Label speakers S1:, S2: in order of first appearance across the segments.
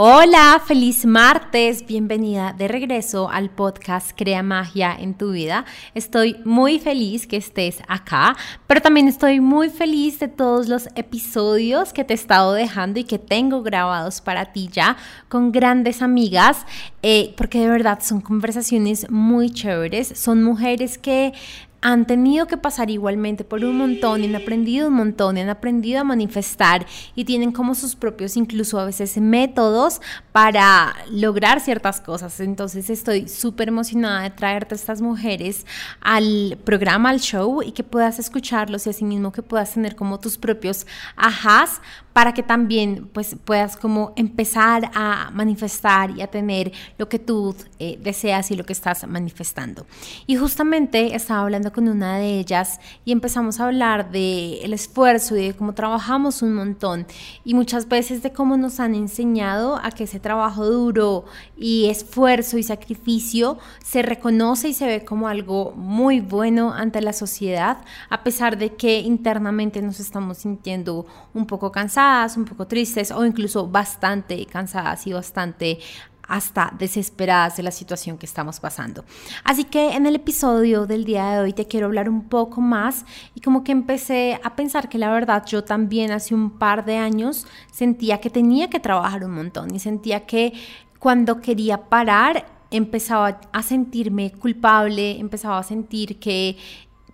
S1: Hola, feliz martes, bienvenida de regreso al podcast Crea Magia en tu vida. Estoy muy feliz que estés acá, pero también estoy muy feliz de todos los episodios que te he estado dejando y que tengo grabados para ti ya con grandes amigas, eh, porque de verdad son conversaciones muy chéveres, son mujeres que han tenido que pasar igualmente por un montón y han aprendido un montón y han aprendido a manifestar y tienen como sus propios incluso a veces métodos para lograr ciertas cosas. Entonces estoy súper emocionada de traerte a estas mujeres al programa, al show y que puedas escucharlos y asimismo que puedas tener como tus propios ajás para que también pues puedas como empezar a manifestar y a tener lo que tú eh, deseas y lo que estás manifestando. Y justamente estaba hablando con una de ellas y empezamos a hablar de el esfuerzo y de cómo trabajamos un montón y muchas veces de cómo nos han enseñado a que ese trabajo duro y esfuerzo y sacrificio se reconoce y se ve como algo muy bueno ante la sociedad a pesar de que internamente nos estamos sintiendo un poco cansados un poco tristes o incluso bastante cansadas y bastante hasta desesperadas de la situación que estamos pasando. Así que en el episodio del día de hoy te quiero hablar un poco más y como que empecé a pensar que la verdad yo también hace un par de años sentía que tenía que trabajar un montón y sentía que cuando quería parar empezaba a sentirme culpable, empezaba a sentir que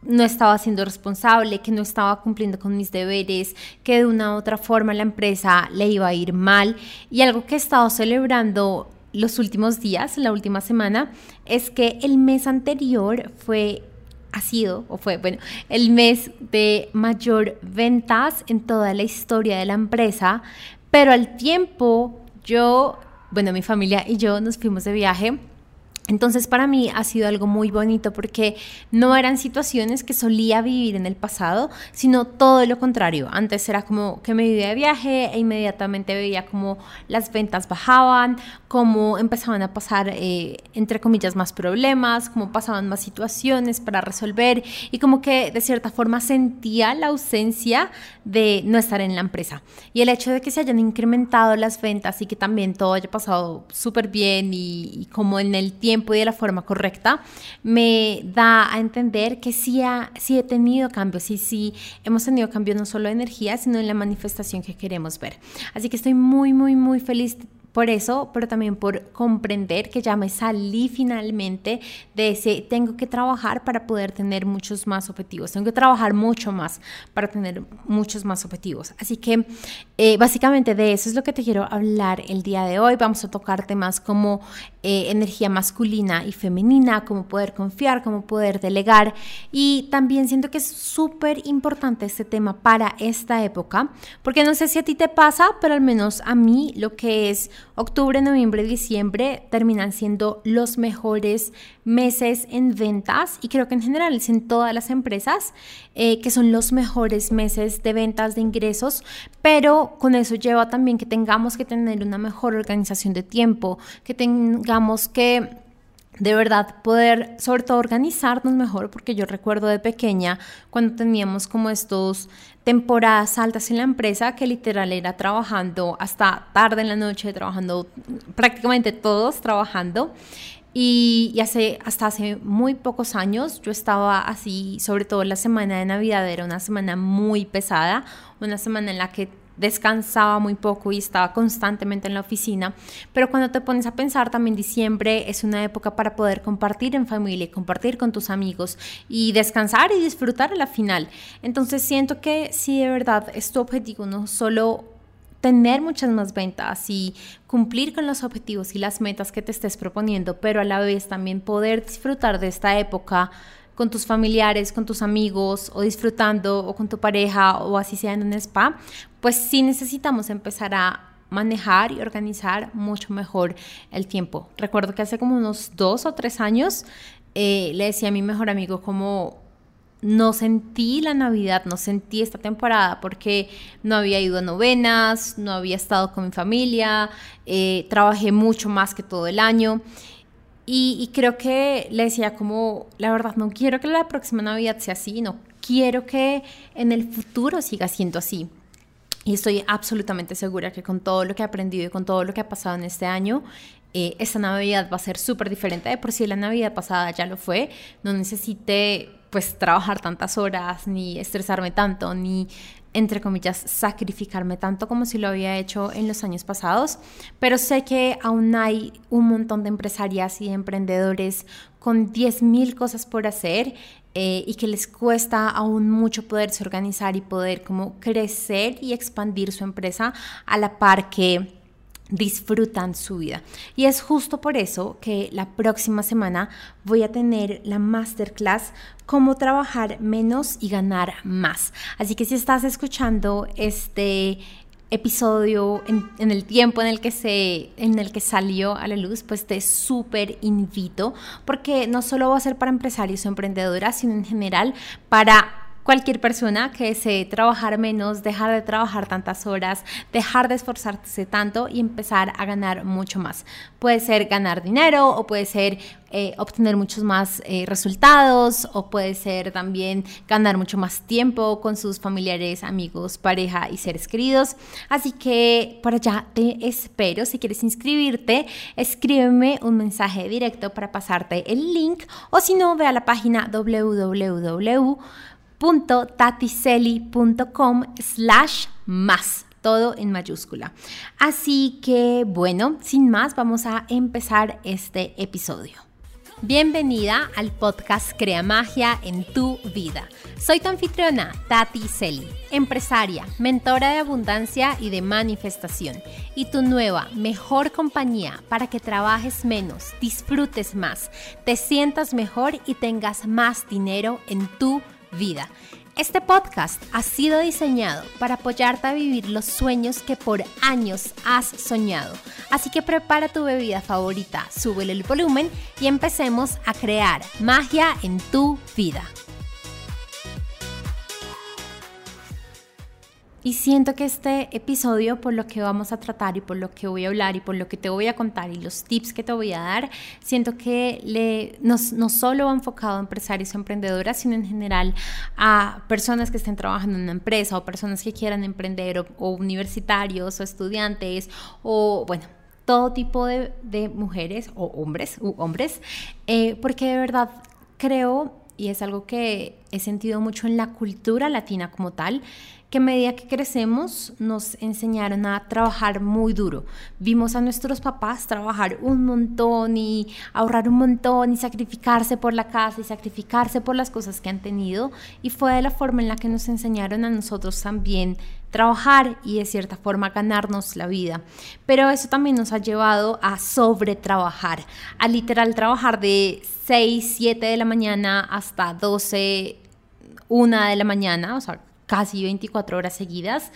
S1: no estaba siendo responsable, que no estaba cumpliendo con mis deberes, que de una u otra forma la empresa le iba a ir mal. Y algo que he estado celebrando los últimos días, la última semana, es que el mes anterior fue ha sido o fue, bueno, el mes de mayor ventas en toda la historia de la empresa, pero al tiempo yo, bueno, mi familia y yo nos fuimos de viaje entonces para mí ha sido algo muy bonito porque no eran situaciones que solía vivir en el pasado, sino todo lo contrario. Antes era como que me vivía de viaje e inmediatamente veía como las ventas bajaban, como empezaban a pasar, eh, entre comillas, más problemas, como pasaban más situaciones para resolver y como que de cierta forma sentía la ausencia de no estar en la empresa. Y el hecho de que se hayan incrementado las ventas y que también todo haya pasado súper bien y, y como en el tiempo, y de la forma correcta, me da a entender que sí, ha, sí he tenido cambios, sí, sí hemos tenido cambios no solo de energía, sino en la manifestación que queremos ver. Así que estoy muy, muy, muy feliz por eso, pero también por comprender que ya me salí finalmente de ese tengo que trabajar para poder tener muchos más objetivos, tengo que trabajar mucho más para tener muchos más objetivos. Así que eh, básicamente de eso es lo que te quiero hablar el día de hoy. Vamos a tocar temas como eh, energía masculina y femenina, cómo poder confiar, cómo poder delegar. Y también siento que es súper importante este tema para esta época, porque no sé si a ti te pasa, pero al menos a mí lo que es Octubre, noviembre, diciembre terminan siendo los mejores meses en ventas y creo que en general es en todas las empresas eh, que son los mejores meses de ventas, de ingresos, pero con eso lleva también que tengamos que tener una mejor organización de tiempo, que tengamos que de verdad poder sobre todo organizarnos mejor porque yo recuerdo de pequeña cuando teníamos como estos temporadas altas en la empresa que literal era trabajando hasta tarde en la noche trabajando prácticamente todos trabajando. Y, hace, hasta hace muy pocos años yo estaba así, sobre todo la semana de Navidad era una semana muy pesada, una semana en la que descansaba muy poco y estaba constantemente en la oficina, pero cuando te pones a pensar también diciembre es una época para poder compartir en familia, compartir con tus amigos y descansar y disfrutar a la final. Entonces siento que si de verdad es tu objetivo, no solo tener muchas más ventas y cumplir con los objetivos y las metas que te estés proponiendo, pero a la vez también poder disfrutar de esta época con tus familiares, con tus amigos o disfrutando o con tu pareja o así sea en un spa, pues sí necesitamos empezar a manejar y organizar mucho mejor el tiempo. Recuerdo que hace como unos dos o tres años eh, le decía a mi mejor amigo como no sentí la Navidad, no sentí esta temporada porque no había ido a novenas, no había estado con mi familia, eh, trabajé mucho más que todo el año y, creo que le decía como, la verdad, no quiero que la próxima Navidad sea así, no quiero que en el futuro siga siendo así. Y estoy absolutamente segura que con todo lo que he aprendido y con todo lo que ha pasado en este año, eh, esta Navidad va a ser súper diferente. De por si la Navidad pasada ya lo fue, no necesité pues trabajar tantas horas, ni estresarme tanto, ni entre comillas, sacrificarme tanto como si lo había hecho en los años pasados, pero sé que aún hay un montón de empresarias y emprendedores con 10.000 cosas por hacer eh, y que les cuesta aún mucho poderse organizar y poder como crecer y expandir su empresa a la par que disfrutan su vida. Y es justo por eso que la próxima semana voy a tener la masterclass cómo trabajar menos y ganar más. Así que si estás escuchando este episodio en, el tiempo en el que se en el que salió a la luz pues te súper invito porque no solo va a ser para empresarios o emprendedoras sino en general para cualquier persona que desee trabajar menos, dejar de trabajar tantas horas, dejar de esforzarse tanto y empezar a ganar mucho más. Puede ser ganar dinero o puede ser eh, obtener muchos más eh, resultados o puede ser también ganar mucho más tiempo con sus familiares, amigos, pareja y seres queridos. Así que por allá te espero. Si quieres inscribirte, escríbeme un mensaje directo para pasarte el link o si no, ve a la página www www.tatiseli.com slash más todo en mayúscula. Así que bueno, sin más, vamos a empezar este episodio. Bienvenida al podcast Crea Magia en tu vida. Soy tu anfitriona, Tati Celi, empresaria, mentora de abundancia y de manifestación, y tu nueva, mejor compañía para que trabajes menos, disfrutes más, te sientas mejor y tengas más dinero en tu vida vida. Este podcast ha sido diseñado para apoyarte a vivir los sueños que por años has soñado. Así que prepara tu bebida favorita, súbele el volumen y empecemos a crear magia en tu vida. Y siento que este episodio, por lo que vamos a tratar y por lo que voy a hablar y por lo que te voy a contar y los tips que te voy a dar, siento que le, no, no solo va enfocado a empresarios o emprendedoras, sino en general a personas que estén trabajando en una empresa o personas que quieran emprender o, universitarios o estudiantes o bueno, todo tipo de, de mujeres o hombres, u hombres, eh, porque de verdad creo, y es algo que he sentido mucho en la cultura latina como tal, que medida que crecemos nos enseñaron a trabajar muy duro. Vimos a nuestros papás trabajar un montón y ahorrar un montón y sacrificarse por la casa y sacrificarse por las cosas que han tenido y fue de la forma en la que nos enseñaron a nosotros también trabajar y de cierta forma ganarnos la vida. Pero eso también nos ha llevado a sobretrabajar, a literal trabajar de 6, 7 de la mañana hasta 12, 1 de la mañana, casi 24 horas seguidas.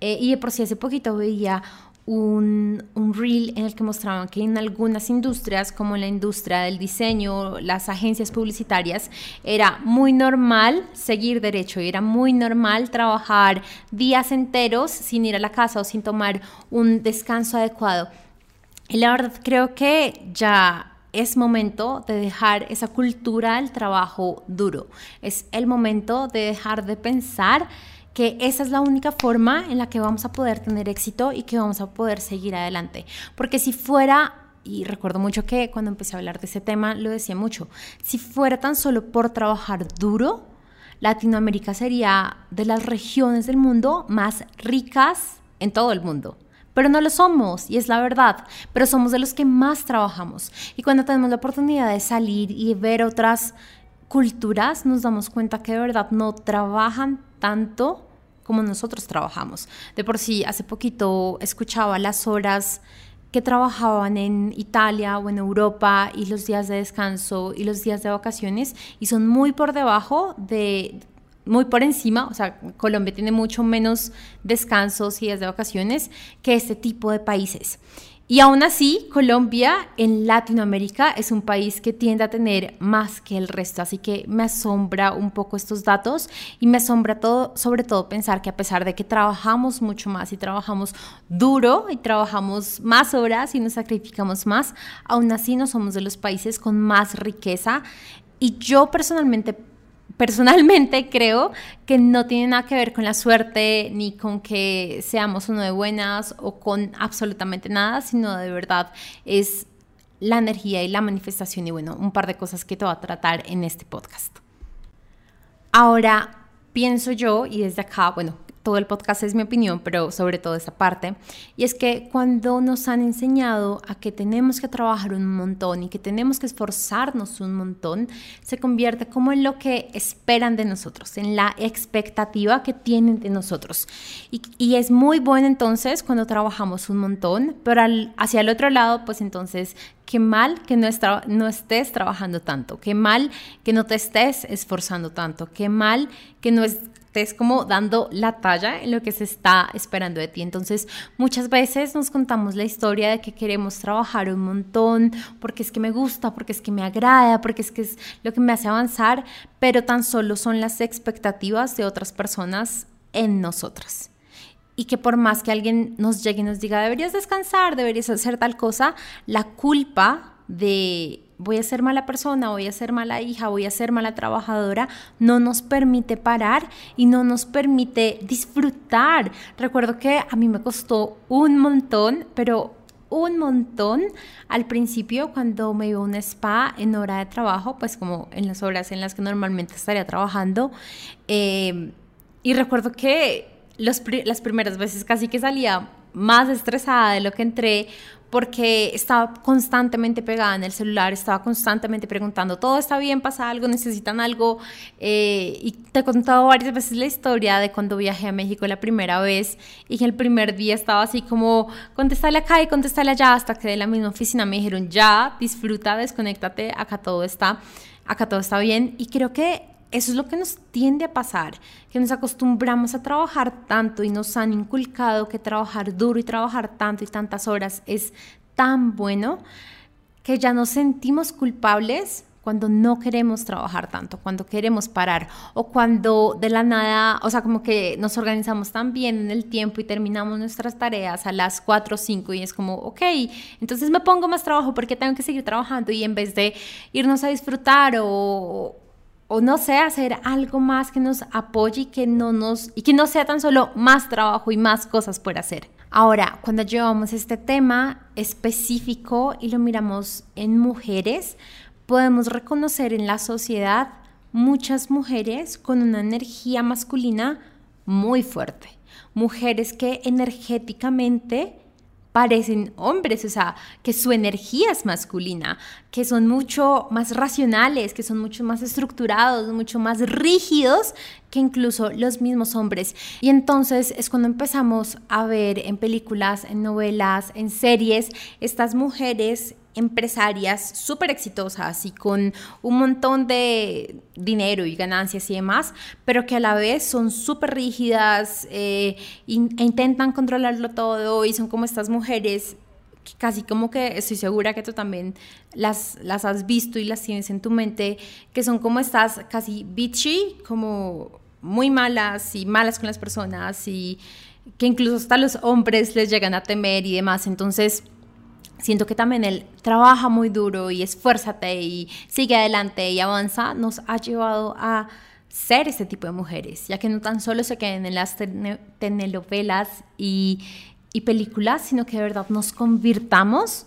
S1: Eh, y de por sí hace poquito veía un, un, reel en el que mostraban que en algunas industrias, como la industria del diseño, las agencias publicitarias, era muy normal seguir derecho y era muy normal trabajar días enteros sin ir a la casa o sin tomar un descanso adecuado. Y la verdad creo que ya es momento de dejar esa cultura del trabajo duro. Es el momento de dejar de pensar que esa es la única forma en la que vamos a poder tener éxito y que vamos a poder seguir adelante. Porque si fuera, y recuerdo mucho que cuando empecé a hablar de ese tema lo decía mucho, si fuera tan solo por trabajar duro, Latinoamérica sería de las regiones del mundo más ricas en todo el mundo pero no lo somos y es la verdad, pero somos de los que más trabajamos. Y cuando tenemos la oportunidad de salir y ver otras culturas, nos damos cuenta que de verdad no trabajan tanto como nosotros trabajamos. De por sí, hace poquito escuchaba las horas que trabajaban en Italia o en Europa y los días de descanso y los días de vacaciones y son muy por debajo de muy por encima, o sea, Colombia tiene mucho menos descansos y días de vacaciones que este tipo de países. Y aún así, Colombia en Latinoamérica es un país que tiende a tener más que el resto, así que me asombra un poco estos datos y me asombra todo, sobre todo pensar que a pesar de que trabajamos mucho más y trabajamos duro y trabajamos más horas y nos sacrificamos más, aún así no somos de los países con más riqueza. Y yo personalmente personalmente creo que no tiene nada que ver con la suerte ni con que seamos uno de buenas o con absolutamente nada, sino de verdad es la energía y la manifestación y bueno, un par de cosas que te voy a tratar en este podcast. Ahora, pienso yo, y desde acá, bueno, todo el podcast es mi opinión, pero sobre todo esta parte, y es que cuando nos han enseñado a que tenemos que trabajar un montón y que tenemos que esforzarnos un montón, se convierte como en lo que esperan de nosotros, en la expectativa que tienen de nosotros. Y, es muy bueno entonces cuando trabajamos un montón, pero hacia el otro lado, pues entonces qué mal que no, no, estés trabajando tanto, qué mal que no te estés esforzando tanto, qué mal que no es, estés como dando la talla en lo que se está esperando de ti. Entonces, muchas veces nos contamos la historia de que queremos trabajar un montón, porque es que me gusta, porque es que me agrada, porque es que es lo que me hace avanzar, pero tan solo son las expectativas de otras personas en nosotras y que por más que alguien nos llegue y nos diga, deberías descansar, deberías hacer tal cosa, la culpa de voy a ser mala persona, voy a ser mala hija, voy a ser mala trabajadora, no nos permite parar y no nos permite disfrutar. Recuerdo que a mí me costó un montón, pero un montón al principio cuando me iba a un spa en hora de trabajo, pues como en las horas en las que normalmente estaría trabajando. Eh, y recuerdo que las primeras veces casi que salía más estresada de lo que entré porque estaba constantemente pegada en el celular, estaba constantemente preguntando, ¿todo está bien? ¿Pasa algo? ¿Necesitan algo? Eh, y te he contado varias veces la historia de cuando viajé a México la primera vez y que el primer día estaba así como, contéstale acá y contéstale allá, hasta que de la misma oficina me dijeron, ya, disfruta, desconéctate, acá todo está, acá todo está bien. Y creo que eso es lo que nos tiende a pasar, que nos acostumbramos a trabajar tanto y nos han inculcado que trabajar duro y trabajar tanto y tantas horas es tan bueno que ya nos sentimos culpables cuando no queremos trabajar tanto, cuando queremos parar o cuando de la nada, o sea, como que nos organizamos tan bien en el tiempo y terminamos nuestras tareas a las 4 o 5 y es como, ok, entonces me pongo más trabajo porque tengo que seguir trabajando y en vez de irnos a disfrutar o, o no sé, hacer algo más que nos apoye y que no nos y que no sea tan solo más trabajo y más cosas por hacer. Ahora, cuando llevamos este tema específico y lo miramos en mujeres, podemos reconocer en la sociedad muchas mujeres con una energía masculina muy fuerte, mujeres que energéticamente parecen hombres, o sea, que su energía es masculina, que son mucho más racionales, que son mucho más estructurados, mucho más rígidos que incluso los mismos hombres. Y entonces es cuando empezamos a ver en películas, en novelas, en series, estas mujeres empresarias súper exitosas y con un montón de dinero y ganancias y demás, pero que a la vez son súper rígidas eh, e intentan controlarlo todo y son como estas mujeres casi como que estoy segura que tú también las, las has visto y las tienes en tu mente, que son como estas casi bitchy, como muy malas y malas con las personas y que incluso hasta los hombres les llegan a temer y demás. Entonces, siento que también él trabaja muy duro y esfuérzate y sigue adelante y avanza, nos ha llevado a ser este tipo de mujeres, ya que no tan solo se queden en las telenovelas y, y películas, sino que de verdad nos convirtamos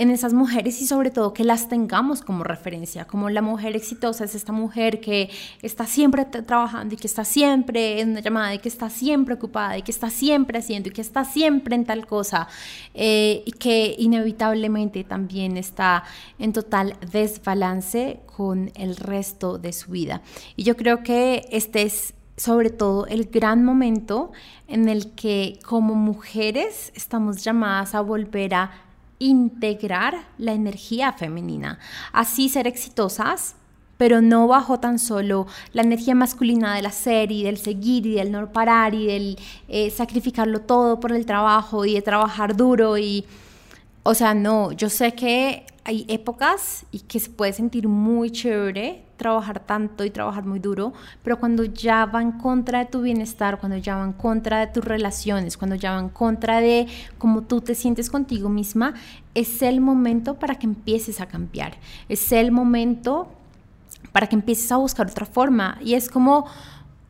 S1: en esas mujeres y sobre todo que las tengamos como referencia, como la mujer exitosa es esta mujer que está siempre trabajando y que está siempre en una llamada y que está siempre ocupada y que está siempre haciendo y que está siempre en tal cosa eh, y que inevitablemente también está en total desbalance con el resto de su vida. Y yo creo que este es sobre todo el gran momento en el que como mujeres estamos llamadas a volver a integrar la energía femenina, así ser exitosas, pero no bajo tan solo la energía masculina del hacer y del seguir y del no parar y del eh, sacrificarlo todo por el trabajo y de trabajar duro y, o sea, no, yo sé que hay épocas y que se puede sentir muy chévere trabajar tanto y trabajar muy duro, pero cuando ya va en contra de tu bienestar, cuando ya va en contra de tus relaciones, cuando ya va en contra de cómo tú te sientes contigo misma, es el momento para que empieces a cambiar. Es el momento para que empieces a buscar otra forma. Y es como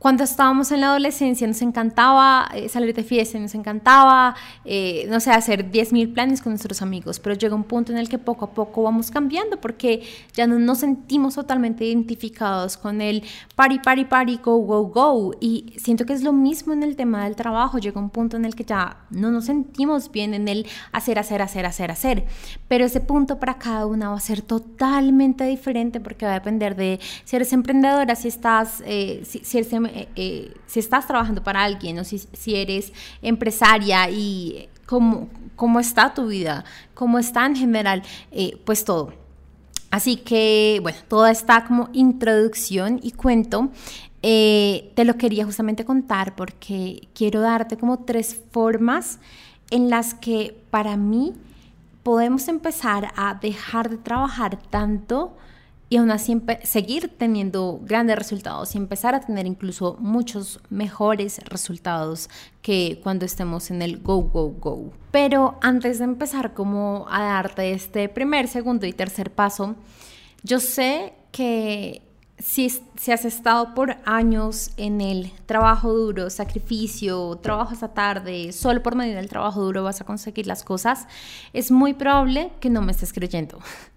S1: cuando estábamos en la adolescencia nos encantaba eh, salir de fiesta, nos encantaba, eh, no sé, hacer 10.000 planes con nuestros amigos, pero llega un punto en el que poco a poco vamos cambiando porque ya no nos sentimos totalmente identificados con el party, party, party, go, go, go. Y siento que es lo mismo en el tema del trabajo, llega un punto en el que ya no nos sentimos bien en el hacer, hacer, hacer, hacer, hacer. Pero ese punto para cada una va a ser totalmente diferente porque va a depender de si eres emprendedora, si estás, eh, si, si eres em, eh, eh, si estás trabajando para alguien o si, eres empresaria y cómo, cómo, está tu vida, cómo está en general, eh, pues todo. Así que, bueno, toda esta como introducción y cuento te lo quería justamente contar porque quiero darte como tres formas en las que para mí podemos empezar a dejar de trabajar tanto y aún así seguir teniendo grandes resultados y empezar a tener incluso muchos mejores resultados que cuando estemos en el go, go, go. Pero antes de empezar como a darte este primer, segundo y tercer paso, yo sé que si, si, has estado por años en el trabajo duro, sacrificio, trabajo hasta tarde, solo por medio del trabajo duro vas a conseguir las cosas, es muy probable que no me estés creyendo.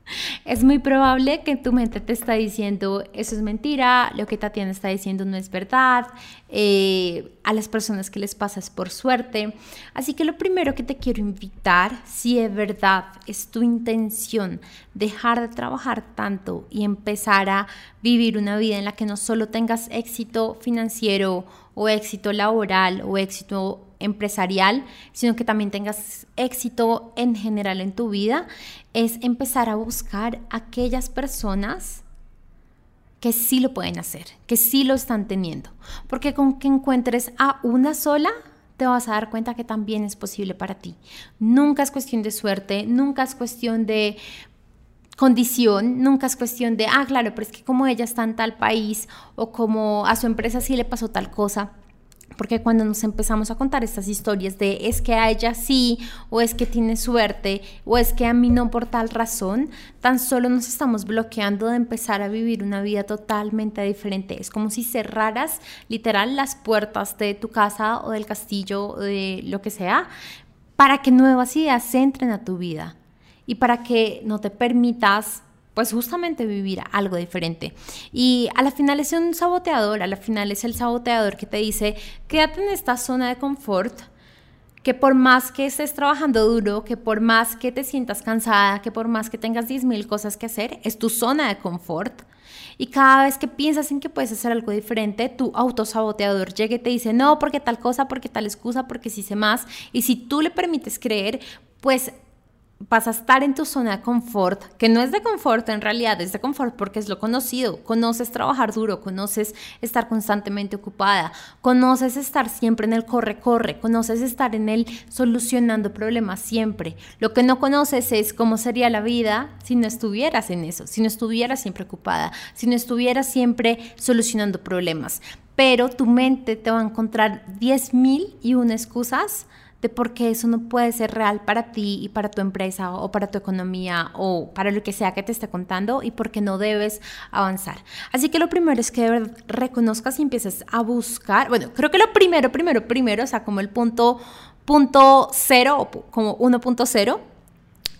S1: Es muy probable que tu mente te está diciendo eso es mentira, lo que Tatiana está diciendo no es verdad, eh, a las personas que les pasa es por suerte. Así que lo primero que te quiero invitar, si de verdad es tu intención dejar de trabajar tanto y empezar a vivir una vida en la que no solo tengas éxito financiero o éxito laboral o éxito empresarial, sino que también tengas éxito en general en tu vida, es empezar a buscar aquellas personas que sí lo pueden hacer, que sí lo están teniendo. Porque con que encuentres a una sola, te vas a dar cuenta que también es posible para ti. Nunca es cuestión de suerte, nunca es cuestión de condición, nunca es cuestión de, ah, claro, pero es que como ella está en tal país o como a su empresa sí le pasó tal cosa. Porque cuando nos empezamos a contar estas historias de es que a ella sí, o es que tiene suerte, o es que a mí no por tal razón, tan solo nos estamos bloqueando de empezar a vivir una vida totalmente diferente. Es como si cerraras literal las puertas de tu casa o del castillo o de lo que sea para que nuevas ideas entren a tu vida y para que no te permitas pues justamente vivir algo diferente. Y a la final es un saboteador, a la final es el saboteador que te dice, quédate en esta zona de confort, que por más que estés trabajando duro, que por más que te sientas cansada, que por más que tengas 10.000 cosas que hacer, es tu zona de confort. Y cada vez que piensas en que puedes hacer algo diferente, tu autosaboteador llega y te dice, no, porque tal cosa, porque tal excusa, porque si sé más. Y si tú le permites creer, pues vas a estar en tu zona de confort, que no es de confort en realidad, es de confort porque es lo conocido. Conoces trabajar duro, conoces estar constantemente ocupada, conoces estar siempre en el corre-corre, conoces estar en el solucionando problemas siempre. Lo que no conoces es cómo sería la vida si no estuvieras en eso, si no estuvieras siempre ocupada, si no estuvieras siempre solucionando problemas. Pero tu mente te va a encontrar 10.000 y una excusas de por qué eso no puede ser real para ti y para tu empresa o para tu economía o para lo que sea que te esté contando y por qué no debes avanzar. Así que lo primero es que reconozcas y empieces a buscar, bueno, creo que lo primero, primero, primero, o sea, como el punto, punto cero o como 1.0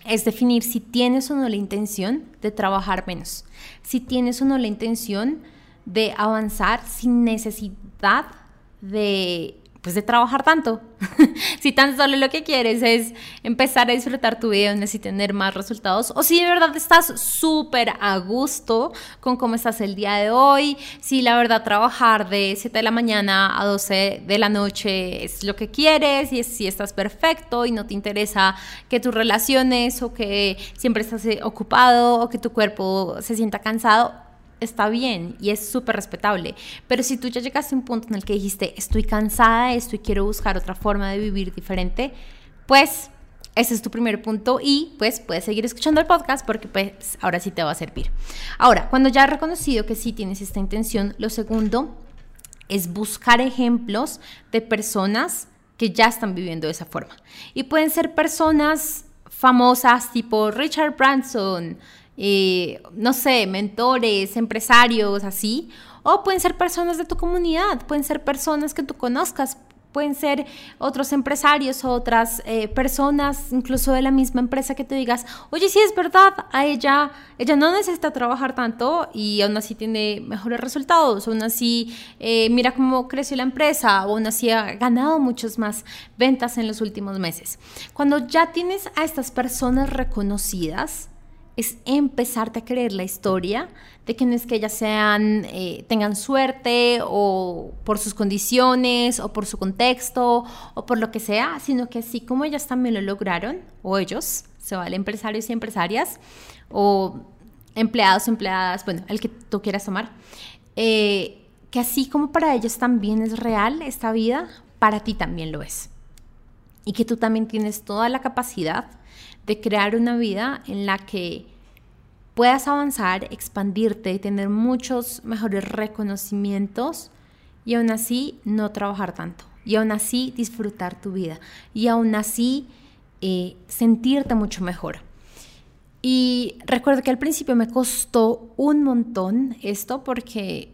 S1: es definir si tienes o no la intención de trabajar menos, si tienes o no la intención de avanzar sin necesidad de pues de trabajar tanto. si tan solo lo que quieres es empezar a disfrutar tu vida y tener más resultados, o si de verdad estás súper a gusto con cómo estás el día de hoy, si la verdad trabajar de 7 de la mañana a 12 de la noche es lo que quieres, y si estás perfecto y no te interesa que tus relaciones o que siempre estás ocupado o que tu cuerpo se sienta cansado, está bien y es súper respetable. Pero si tú ya llegaste a un punto en el que dijiste, estoy cansada de esto y quiero buscar otra forma de vivir diferente, pues ese es tu primer punto y pues puedes seguir escuchando el podcast porque pues ahora sí te va a servir. Ahora, cuando ya has reconocido que sí tienes esta intención, lo segundo es buscar ejemplos de personas que ya están viviendo de esa forma. Y pueden ser personas famosas tipo Richard Branson, eh, no sé, mentores, empresarios, así. O pueden ser personas de tu comunidad, pueden ser personas que tú conozcas, pueden ser otros empresarios, otras eh, personas, incluso de la misma empresa que te digas, oye, sí es verdad, a ella, ella no necesita trabajar tanto y aún así tiene mejores resultados, aún así eh, mira cómo creció la empresa, aún así ha ganado muchas más ventas en los últimos meses. Cuando ya tienes a estas personas reconocidas, es empezarte a creer la historia de que no es que ellas sean, eh, tengan suerte o por sus condiciones o por su contexto o por lo que sea, sino que así como ellas también lo lograron, o ellos, se vale empresarios y empresarias, o empleados, empleadas, bueno, el que tú quieras tomar, eh, que así como para ellos también es real esta vida, para ti también lo es. Y que tú también tienes toda la capacidad de crear una vida en la que puedas avanzar, expandirte, tener muchos mejores reconocimientos y aún así no trabajar tanto. Y aún así disfrutar tu vida. Y aún así eh, sentirte mucho mejor. Y recuerdo que al principio me costó un montón esto porque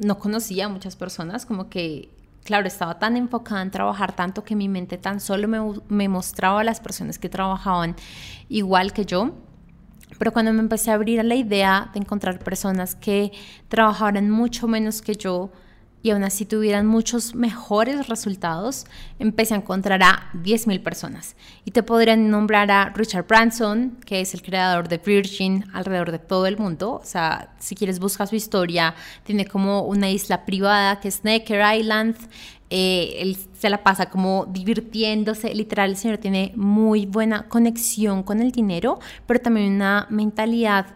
S1: no conocía a muchas personas, como que claro, estaba tan enfocada en trabajar tanto que mi mente tan solo me, mostraba a las personas que trabajaban igual que yo. Pero cuando me empecé a abrir a la idea de encontrar personas que trabajaran mucho menos que yo, y aún así tuvieran muchos mejores resultados, empecé a encontrar a 10.000 personas. Y te podrían nombrar a Richard Branson, que es el creador de Virgin alrededor de todo el mundo. O sea, si quieres buscar su historia, tiene como una isla privada que es Necker Island. Eh, él se la pasa como divirtiéndose. Literal, el señor tiene muy buena conexión con el dinero, pero también una mentalidad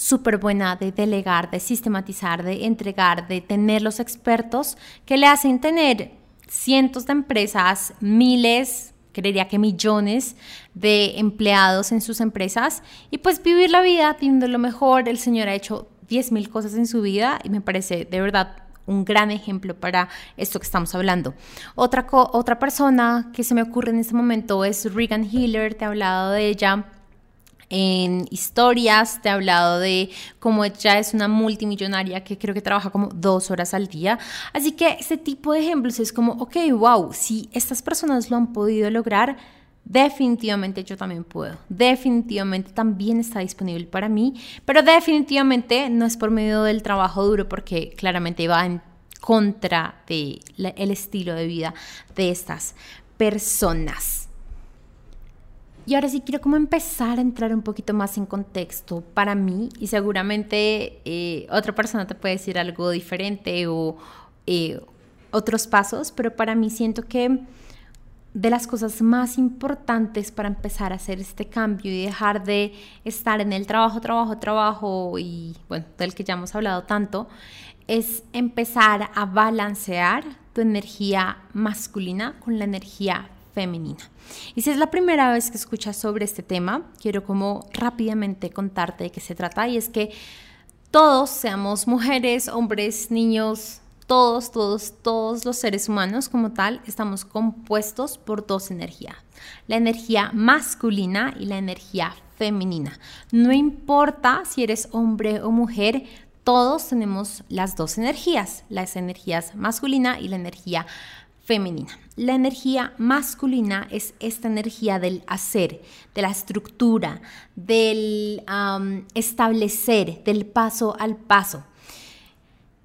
S1: súper buena de delegar, de sistematizar, de entregar, de tener los expertos que le hacen tener cientos de empresas, miles, creería que millones de empleados en sus empresas y pues vivir la vida teniendo lo mejor. El Señor ha hecho 10 mil cosas en su vida y me parece de verdad un gran ejemplo para esto que estamos hablando. Otra, otra persona que se me ocurre en este momento es Regan Hiller, te he hablado de ella en historias, te he hablado de cómo ella es una multimillonaria que creo que trabaja como dos horas al día. Así que ese tipo de ejemplos es como, ok, wow, si estas personas lo han podido lograr, definitivamente yo también puedo. Definitivamente también está disponible para mí, pero definitivamente no es por medio del trabajo duro porque claramente va en contra del el estilo de vida de estas personas. Y ahora sí quiero como empezar a entrar un poquito más en contexto para mí y seguramente eh, otra persona te puede decir algo diferente o eh, otros pasos, pero para mí siento que de las cosas más importantes para empezar a hacer este cambio y dejar de estar en el trabajo, trabajo, trabajo y bueno, del que ya hemos hablado tanto, es empezar a balancear tu energía masculina con la energía femenina. Y si es la primera vez que escuchas sobre este tema, quiero como rápidamente contarte de qué se trata y es que todos, seamos mujeres, hombres, niños, todos, todos, todos los seres humanos como tal, estamos compuestos por dos energías, la energía masculina y la energía femenina. No importa si eres hombre o mujer, todos tenemos las dos energías, las energías masculina y la energía femenina. La energía masculina es esta energía del hacer, de la estructura, del establecer, del paso al paso.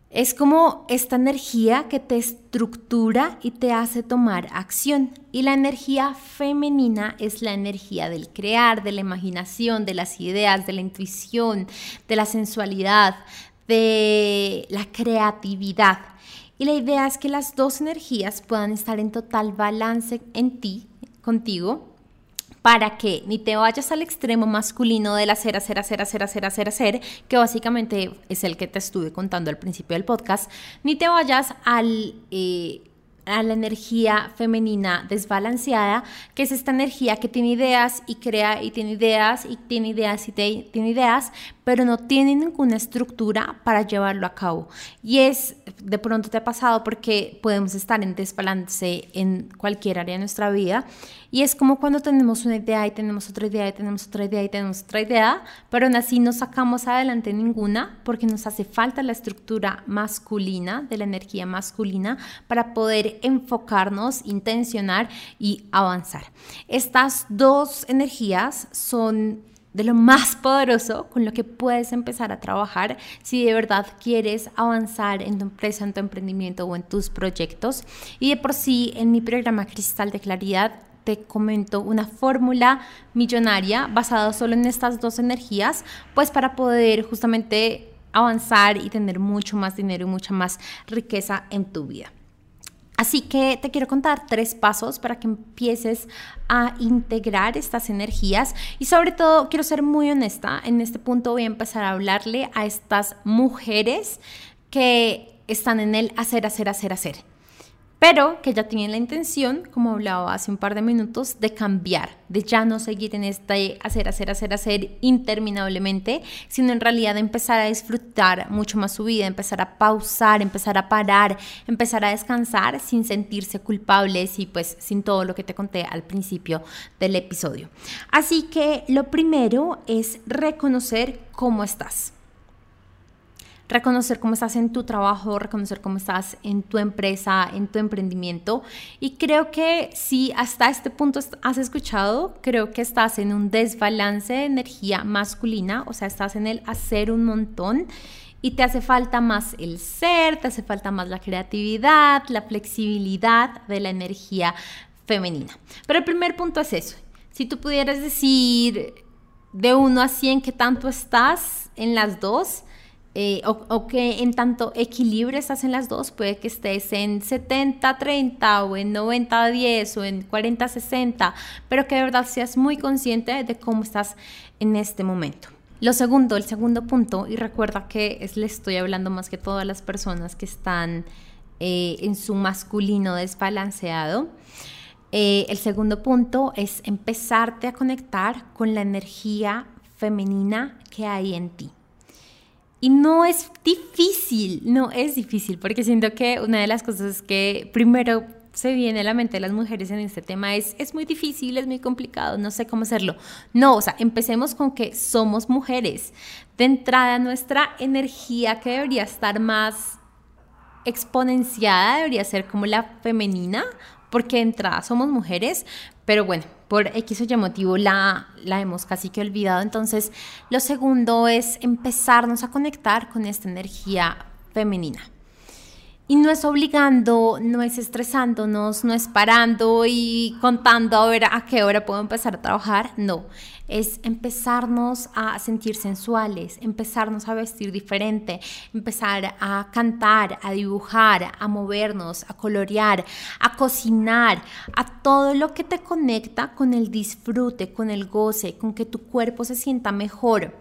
S1: Es como esta energía que te estructura y te hace tomar acción. Y la energía femenina es la energía del crear, de la imaginación, de las ideas, de la intuición, de la sensualidad, de la creatividad. Y la idea es que las dos energías puedan estar en total balance en ti, contigo, para que ni te vayas al extremo masculino del hacer, hacer, hacer, hacer, hacer, hacer, hacer, que básicamente es el que te estuve contando al principio del podcast, ni te vayas al... Eh, a la energía femenina desbalanceada, que es esta energía que tiene ideas y crea y tiene ideas y tiene ideas y tiene ideas, pero no tienen ninguna estructura para llevarlo a cabo. Y es, de pronto te ha pasado porque podemos estar en desbalance en cualquier área de nuestra vida. Y es como cuando tenemos una idea y tenemos otra idea y tenemos otra idea y tenemos otra idea, pero aún así no sacamos adelante ninguna porque nos hace falta la estructura masculina, de la energía masculina, para poder enfocarnos, intencionar y avanzar. Estas dos energías son de lo más poderoso con lo que puedes empezar a trabajar si de verdad quieres avanzar en tu empresa, en tu emprendimiento o en tus proyectos. Y de por sí, en mi programa Cristal de Claridad te comento una fórmula millonaria basada solo en estas dos energías, pues para poder justamente avanzar y tener mucho más dinero y mucha más riqueza en tu vida. Así que te quiero contar tres pasos para que empieces a integrar estas energías. Y sobre todo quiero ser muy honesta, en este punto voy a empezar a hablarle a estas mujeres que están en el hacer, hacer, hacer, hacer pero que ya tienen la intención, como hablaba hace un par de minutos, de cambiar, de ya no seguir en este hacer, hacer, hacer, hacer interminablemente, sino en realidad empezar a disfrutar mucho más su vida, empezar a pausar, empezar a parar, empezar a descansar sin sentirse culpables y pues sin todo lo que te conté al principio del episodio. Así que lo primero es reconocer cómo estás reconocer cómo estás en tu trabajo, reconocer cómo estás en tu empresa, en tu emprendimiento. Y creo que si hasta este punto has escuchado, creo que estás en un desbalance de energía masculina, o sea, estás en el hacer un montón y te hace falta más el ser, te hace falta más la creatividad, la flexibilidad de la energía femenina. Pero el primer punto es eso. Si tú pudieras decir de 1 a 100 qué tanto estás en las dos, eh, o, que en tanto equilibrio estás en las dos, puede que estés en 70-30 o en 90-10 o en 40-60, pero que de verdad seas muy consciente de cómo estás en este momento. Lo segundo, el segundo punto, y recuerda que es, le estoy hablando más que todas las personas que están eh, en su masculino desbalanceado. Eh, el segundo punto es empezarte a conectar con la energía femenina que hay en ti. Y no es difícil, no es difícil, porque siento que una de las cosas que primero se viene a la mente de las mujeres en este tema es, es muy difícil, es muy complicado, no sé cómo hacerlo. No, o sea, empecemos con que somos mujeres. De entrada, nuestra energía que debería estar más exponenciada debería ser como la femenina, porque de entrada somos mujeres, pero bueno, por X o Y motivo la, la hemos casi que olvidado. Entonces, lo segundo es empezarnos a conectar con esta energía femenina. Y no es obligando, no es estresándonos, no es parando y contando a ver a qué hora puedo empezar a trabajar, no. Es empezarnos a sentir sensuales, empezarnos a vestir diferente, empezar a cantar, a dibujar, a movernos, a colorear, a cocinar, a todo lo que te conecta con el disfrute, con el goce, con que tu cuerpo se sienta mejor.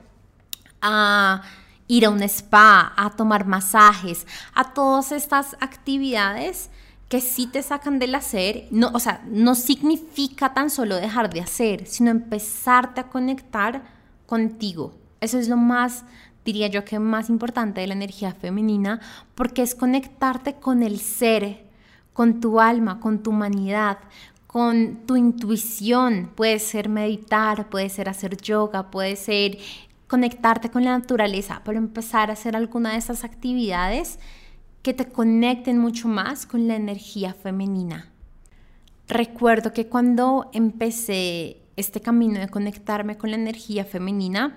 S1: A ir a un spa, a tomar masajes, a todas estas actividades que sí te sacan del hacer, no, o sea, no significa tan solo dejar de hacer, sino empezarte a conectar contigo. Eso es lo más, diría yo, que más importante de la energía femenina, porque es conectarte con el ser, con tu alma, con tu humanidad, con tu intuición. Puede ser meditar, puede ser hacer yoga, puede ser conectarte con la naturaleza, pero empezar a hacer alguna de esas actividades que te conecten mucho más con la energía femenina. Recuerdo que cuando empecé este camino de conectarme con la energía femenina,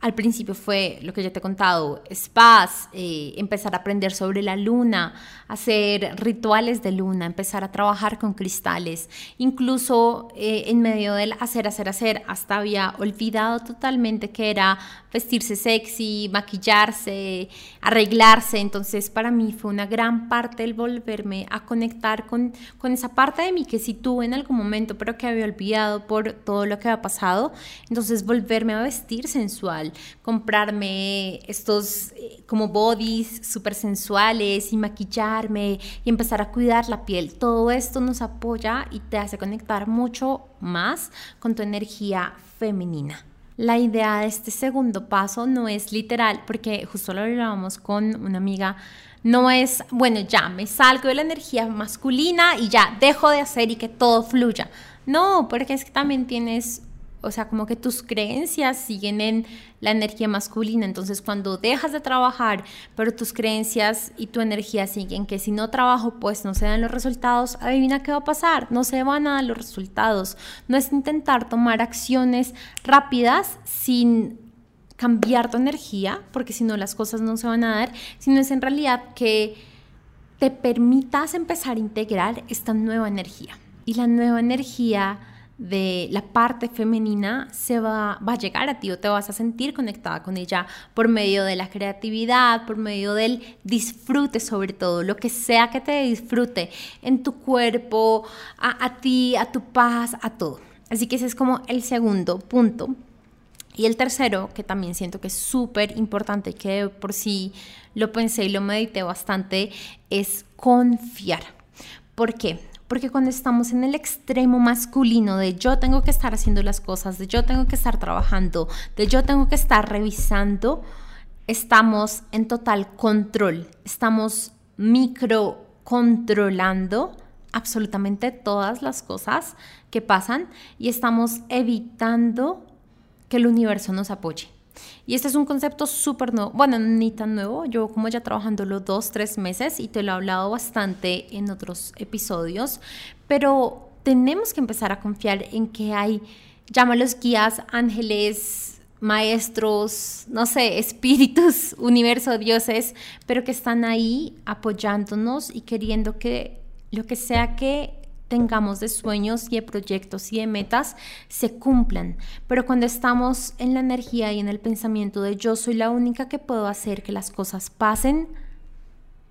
S1: al principio fue lo que ya te he contado, spas, eh, empezar a aprender sobre la luna, hacer rituales de luna, empezar a trabajar con cristales. Incluso eh, en medio del hacer, hacer, hacer, hasta había olvidado totalmente que era vestirse sexy, maquillarse, arreglarse. Entonces para mí fue una gran parte el volverme a conectar con, con esa parte de mí que sí tuve en algún momento, pero que había olvidado por todo lo que había pasado. Entonces volverme a vestir sensual comprarme estos eh, como bodies súper sensuales y maquillarme y empezar a cuidar la piel. Todo esto nos apoya y te hace conectar mucho más con tu energía femenina. la idea de este segundo paso no es literal, porque justo lo hablábamos con una amiga, no es, bueno, ya me salgo de la energía masculina y ya dejo de hacer y que todo fluya. No, porque es que también tienes o sea, como que tus creencias siguen en la energía masculina. Entonces, cuando dejas de trabajar, pero tus creencias y tu energía siguen que si no trabajo, pues no se dan los resultados, adivina qué va a pasar, no se van a dar los resultados. No es intentar tomar acciones rápidas sin cambiar tu energía, porque si no las cosas no se van a dar, sino es en realidad que te permitas empezar a integrar esta nueva energía. Y la nueva energía de la parte femenina se va, va a llegar a ti o te vas a sentir conectada con ella por medio de la creatividad, por medio del disfrute sobre todo, lo que sea que te disfrute en tu cuerpo, a, ti, a tu paz, a todo. Así que ese es como el segundo punto. Y el tercero, que también siento que es súper importante, que por sí lo pensé y lo medité bastante, es confiar. ¿Por qué? Porque cuando estamos en el extremo masculino de yo tengo que estar haciendo las cosas, de yo tengo que estar trabajando, de yo tengo que estar revisando, estamos en total control, estamos micro controlando absolutamente todas las cosas que pasan y estamos evitando que el universo nos apoye. Y este es un concepto súper nuevo, bueno, ni tan nuevo, yo como ya trabajando los dos, tres meses y te lo he hablado bastante en otros episodios, pero tenemos que empezar a confiar en que hay, llámalos guías, ángeles, maestros, no sé, espíritus, universo, dioses, pero que están ahí apoyándonos y queriendo que lo que sea que tengamos de sueños y de proyectos y de metas se cumplan. Pero cuando estamos en la energía y en el pensamiento de yo soy la única que puedo hacer que las cosas pasen,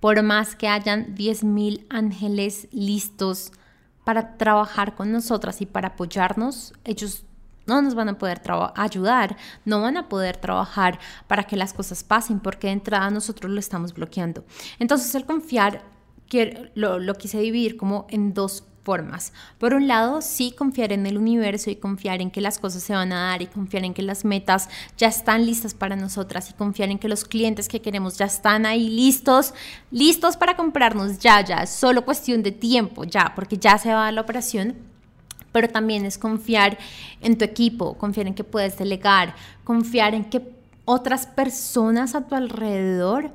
S1: por más que hayan 10.000 ángeles listos para trabajar con nosotras y para apoyarnos, ellos no nos van a poder ayudar, no van a poder trabajar para que las cosas pasen, porque de entrada nosotros lo estamos bloqueando. Entonces el confiar lo, lo quise dividir como en dos Por un lado, sí confiar en el universo y confiar en que las cosas se van a dar y confiar en que las metas ya están listas para nosotras y confiar en que los clientes que queremos ya están ahí listos, listos para comprarnos ya, ya, es solo cuestión de tiempo, ya, porque ya se va a la operación. Pero también es confiar en tu equipo, confiar en que puedes delegar, confiar en que otras personas a tu alrededor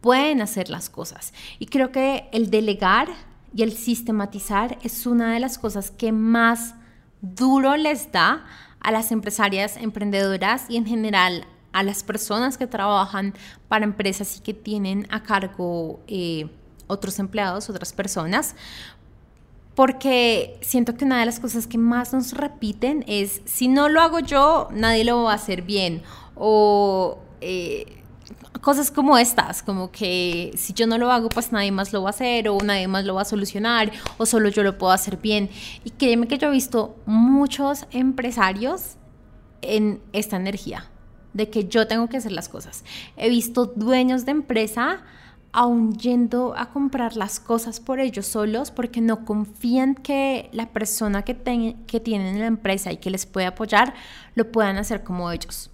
S1: pueden hacer las cosas. Y creo que el delegar y el sistematizar es una de las cosas que más duro les da a las empresarias emprendedoras y en general a las personas que trabajan para empresas y que tienen a cargo eh, otros empleados, otras personas, porque siento que una de las cosas que más nos repiten es, si no lo hago yo, nadie lo va a hacer bien, o eh, cosas como estas, como que si yo no lo hago, pues nadie más lo va a hacer o nadie más lo va a solucionar o solo yo lo puedo hacer bien. Y créeme que yo he visto muchos empresarios en esta energía de que yo tengo que hacer las cosas. He visto dueños de empresa aún yendo a comprar las cosas por ellos solos porque no confían que la persona que, que tienen en la empresa y que les puede apoyar lo puedan hacer como ellos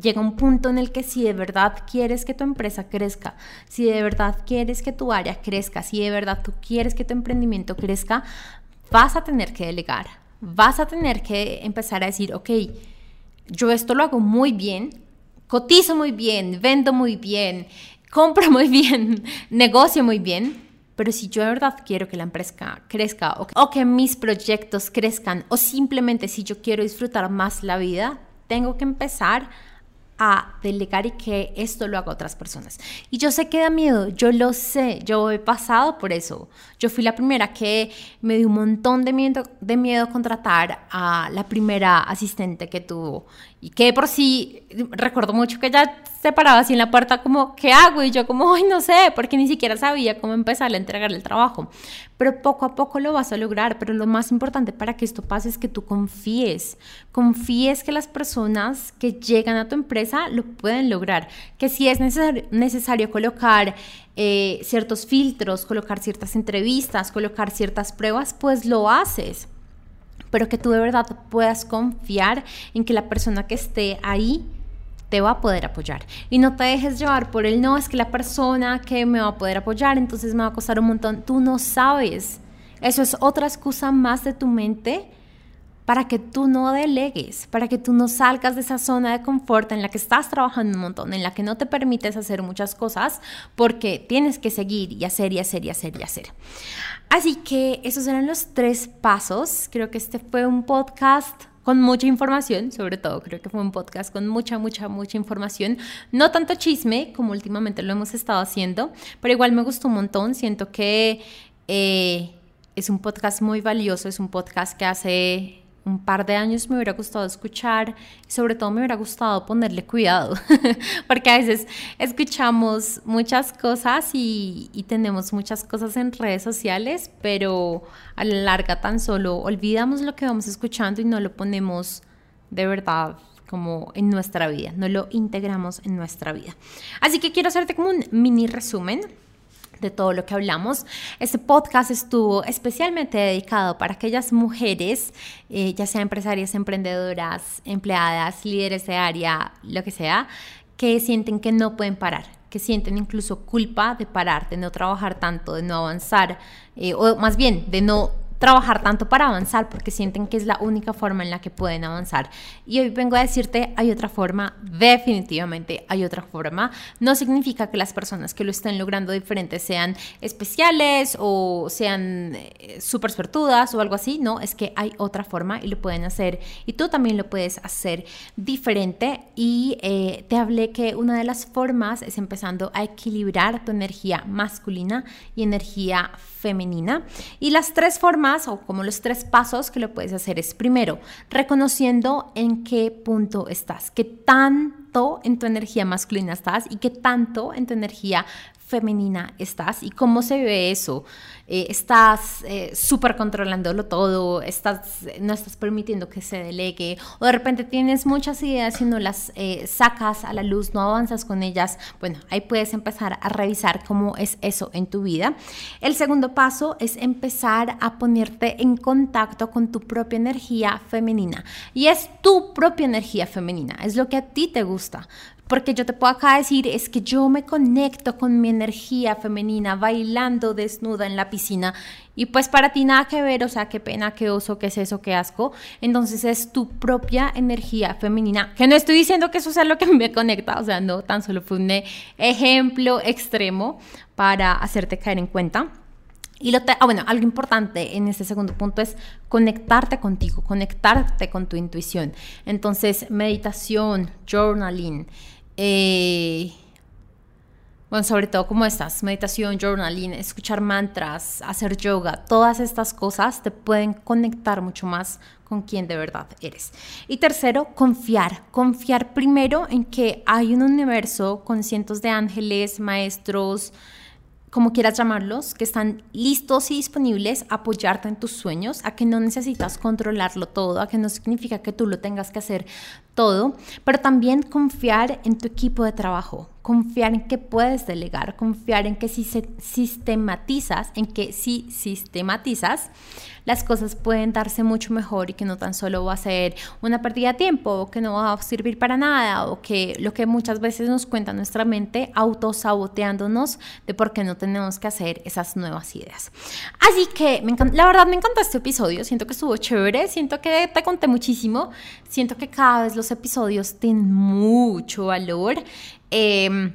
S1: llega un punto en el que si de verdad quieres que tu empresa crezca, si de verdad quieres que tu área crezca, si de verdad tú quieres que tu emprendimiento crezca, vas a tener que delegar, vas a tener que empezar a decir, ok, yo esto lo hago muy bien, cotizo muy bien, vendo muy bien, compro muy bien, negocio muy bien, pero si yo de verdad quiero que la empresa crezca o, o, que mis proyectos crezcan o simplemente si yo quiero disfrutar más la vida, tengo que empezar a delegar y que esto lo haga otras personas. Y yo sé que da miedo, yo lo sé, yo he pasado por eso. Yo fui la primera que me dio un montón de miedo, de miedo contratar a la primera asistente que tuvo. Y que por sí, recuerdo mucho que ella se paraba así en la puerta como, ¿qué hago? Y yo como, ay, no sé, porque ni siquiera sabía cómo empezar a entregar el trabajo. Pero poco a poco lo vas a lograr. Pero lo más importante para que esto pase es que tú confíes. Confíes que las personas que llegan a tu empresa lo pueden lograr. Que si es necesario, colocar eh, ciertos filtros, colocar ciertas entrevistas, colocar ciertas pruebas, pues lo haces pero que tú de verdad puedas confiar en que la persona que esté ahí te va a poder apoyar. Y no te dejes llevar por el no, es que la persona que me va a poder apoyar, entonces me va a costar un montón. Tú no sabes. Eso es otra excusa más de tu mente para que tú no delegues, para que tú no salgas de esa zona de confort en la que estás trabajando un montón, en la que no te permites hacer muchas cosas porque tienes que seguir y hacer y hacer y hacer y hacer. Así que esos eran los tres pasos. Creo que este fue un podcast con mucha información, sobre todo creo que fue un podcast con mucha, mucha, mucha información. No tanto chisme como últimamente lo hemos estado haciendo, pero igual me gustó un montón. Siento que eh, es un podcast muy valioso, es un podcast que hace un par de años me hubiera gustado escuchar y sobre todo me hubiera gustado ponerle cuidado, porque a veces escuchamos muchas cosas y, tenemos muchas cosas en redes sociales, pero a la larga tan solo olvidamos lo que vamos escuchando y no lo ponemos de verdad como en nuestra vida, no lo integramos en nuestra vida. Así que quiero hacerte como un mini resumen de todo lo que hablamos. Este podcast estuvo especialmente dedicado para aquellas mujeres, eh, ya sea empresarias, emprendedoras, empleadas, líderes de área, lo que sea, que sienten que no pueden parar, que sienten incluso culpa de parar, de no trabajar tanto, de no avanzar, eh, o más bien de no trabajar tanto para avanzar porque sienten que es la única forma en la que pueden avanzar. Y hoy vengo a decirte, hay otra forma, definitivamente hay otra forma. No significa que las personas que lo estén logrando diferentes sean especiales o sean eh, súper suertudas o algo así, no, es que hay otra forma y lo pueden hacer y tú también lo puedes hacer diferente. Y eh, te hablé que una de las formas es empezando a equilibrar tu energía masculina y energía femenina. Y las tres formas o como los tres pasos que lo puedes hacer es primero, reconociendo en qué punto estás, qué tanto en tu energía masculina estás y qué tanto en tu energía femenina estás y cómo se ve eso. Eh, estás eh, súper controlándolo todo, estás, no estás permitiendo que se delegue, o de repente tienes muchas ideas y no las eh, sacas a la luz, no avanzas con ellas. Bueno, ahí puedes empezar a revisar cómo es eso en tu vida. El segundo paso es empezar a ponerte en contacto con tu propia energía femenina. Y es tu propia energía femenina, es lo que a ti te gusta. Porque yo te puedo acá decir, es que yo me conecto con mi energía femenina bailando desnuda en la piscina y pues para ti nada que ver, o sea, qué pena, qué oso, qué es eso, qué asco. Entonces es tu propia energía femenina, que no estoy diciendo que eso sea lo que me conecta, o sea, no, tan solo fue un ejemplo extremo para hacerte caer en cuenta. Y lo ah, bueno, algo importante en este segundo punto es conectarte contigo, conectarte con tu intuición. Entonces, meditación, journaling, eh, bueno, sobre todo como estas, meditación, journaling, escuchar mantras, hacer yoga, todas estas cosas te pueden conectar mucho más con quien de verdad eres. Y tercero, confiar. Confiar primero en que hay un universo con cientos de ángeles, maestros, como quieras llamarlos, que están listos y disponibles a apoyarte en tus sueños, a que no necesitas controlarlo todo, a que no significa que tú lo tengas que hacer todo, pero también confiar en tu equipo de trabajo, confiar en que puedes delegar, confiar en que si se sistematizas, en que si sistematizas, las cosas pueden darse mucho mejor y que no tan solo va a ser una pérdida de tiempo o que no va a servir para nada o que lo que muchas veces nos cuenta nuestra mente autosaboteándonos de por qué no tenemos que hacer esas nuevas ideas. Así que me la verdad me encantó este episodio, siento que estuvo chévere, siento que te conté muchísimo, siento que cada vez los episodios tienen mucho valor. Em,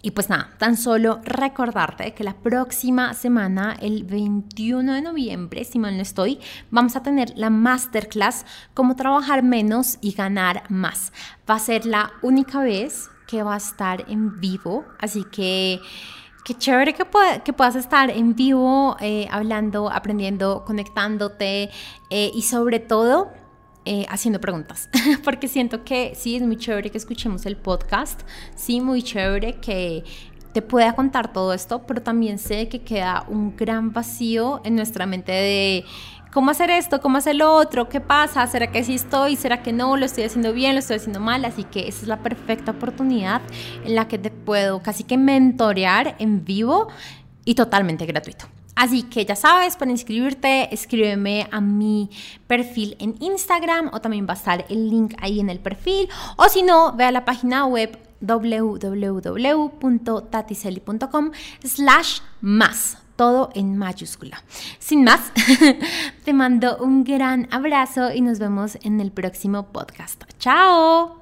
S1: y pues nada, tan solo recordarte que la próxima semana, el 21 de noviembre, si mal no estoy, vamos a tener la masterclass Cómo trabajar menos y ganar más. Va a ser la única vez que va a estar en vivo, así que qué chévere que, que puedas estar en vivo eh, hablando, aprendiendo, conectándote eh, y sobre todo eh, haciendo preguntas, porque siento que sí, es muy chévere que escuchemos el podcast, sí, muy chévere que te pueda contar todo esto, pero también sé que queda un gran vacío en nuestra mente de cómo hacer esto, cómo hacer lo otro, qué pasa, será que sí estoy, será que no, lo estoy haciendo bien, lo estoy haciendo mal, así que esa es la perfecta oportunidad en la que te puedo casi que mentorear en vivo y totalmente gratuito. Así que ya sabes, para inscribirte, escríbeme a mi perfil en Instagram o también va a estar el link ahí en el perfil. O si no, ve a la página web www.tatiseli.com slash más todo en mayúscula. Sin más, te mando un gran abrazo y nos vemos en el próximo podcast. ¡Chao!